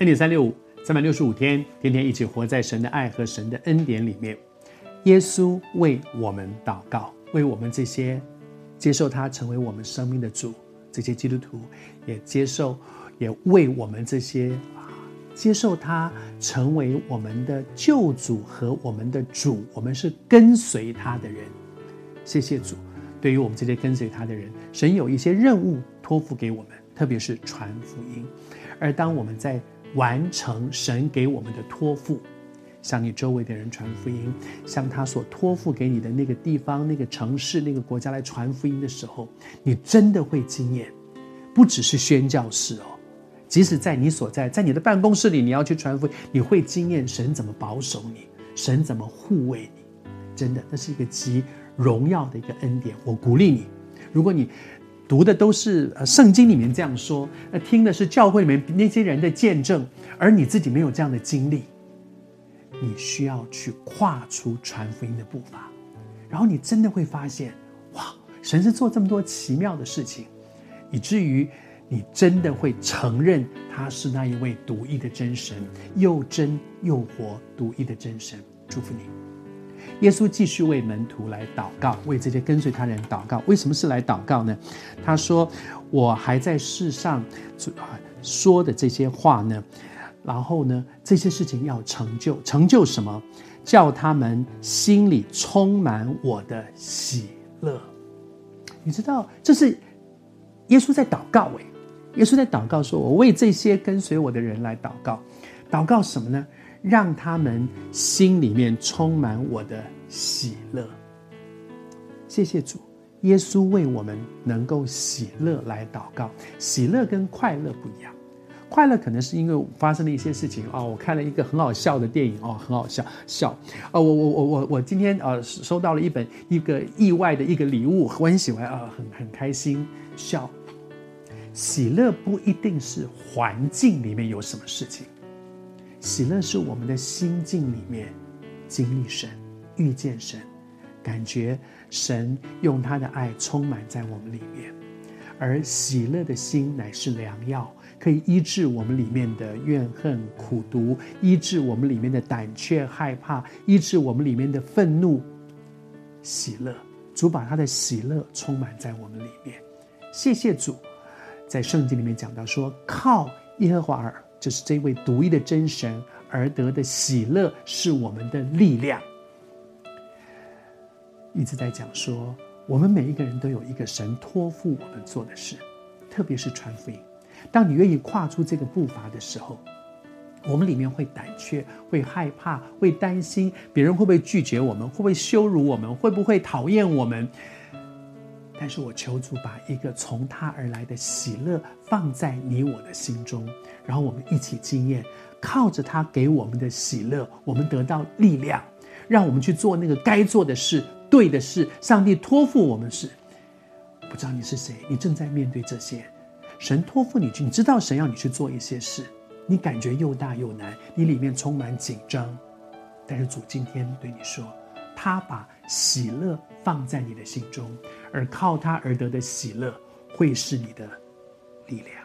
恩典三六五，三百六十五天，天天一起活在神的爱和神的恩典里面。耶稣为我们祷告，为我们这些接受他成为我们生命的主，这些基督徒也接受，也为我们这些啊接受他成为我们的救主和我们的主，我们是跟随他的人。谢谢主，对于我们这些跟随他的人，神有一些任务托付给我们，特别是传福音。而当我们在完成神给我们的托付，向你周围的人传福音，向他所托付给你的那个地方、那个城市、那个国家来传福音的时候，你真的会经验，不只是宣教士哦，即使在你所在，在你的办公室里，你要去传福音，你会经验神怎么保守你，神怎么护卫你，真的，那是一个极荣耀的一个恩典。我鼓励你，如果你读的都是呃圣经里面这样说，那听的是教会里面那些人的见证，而你自己没有这样的经历。你需要去跨出传福音的步伐，然后你真的会发现，哇，神是做这么多奇妙的事情，以至于你真的会承认他是那一位独一的真神，又真又活独一的真神。祝福你，耶稣继续为门徒来祷告，为这些跟随他人祷告。为什么是来祷告呢？他说：“我还在世上说的这些话呢。”然后呢，这些事情要成就，成就什么？叫他们心里充满我的喜乐。你知道，这是耶稣在祷告。哎，耶稣在祷告说：“我为这些跟随我的人来祷告，祷告什么呢？让他们心里面充满我的喜乐。”谢谢主，耶稣为我们能够喜乐来祷告。喜乐跟快乐不一样。快乐可能是因为发生了一些事情哦，我看了一个很好笑的电影哦，很好笑笑，哦，我我我我我今天呃收到了一本一个意外的一个礼物，我很喜欢啊，很很开心笑。喜乐不一定是环境里面有什么事情，喜乐是我们的心境里面经历神、遇见神，感觉神用他的爱充满在我们里面，而喜乐的心乃是良药。可以医治我们里面的怨恨、苦毒，医治我们里面的胆怯、害怕，医治我们里面的愤怒、喜乐。主把他的喜乐充满在我们里面。谢谢主，在圣经里面讲到说，靠耶和华而，就是这位独一的真神而得的喜乐，是我们的力量。一直在讲说，我们每一个人都有一个神托付我们做的事，特别是传福音。当你愿意跨出这个步伐的时候，我们里面会胆怯，会害怕，会担心别人会不会拒绝我们，会不会羞辱我们，会不会讨厌我们。但是我求主把一个从他而来的喜乐放在你我的心中，然后我们一起经验，靠着他给我们的喜乐，我们得到力量，让我们去做那个该做的事、对的事。上帝托付我们事，不知道你是谁，你正在面对这些。神托付你去，你知道神要你去做一些事，你感觉又大又难，你里面充满紧张。但是主今天对你说，他把喜乐放在你的心中，而靠他而得的喜乐会是你的力量。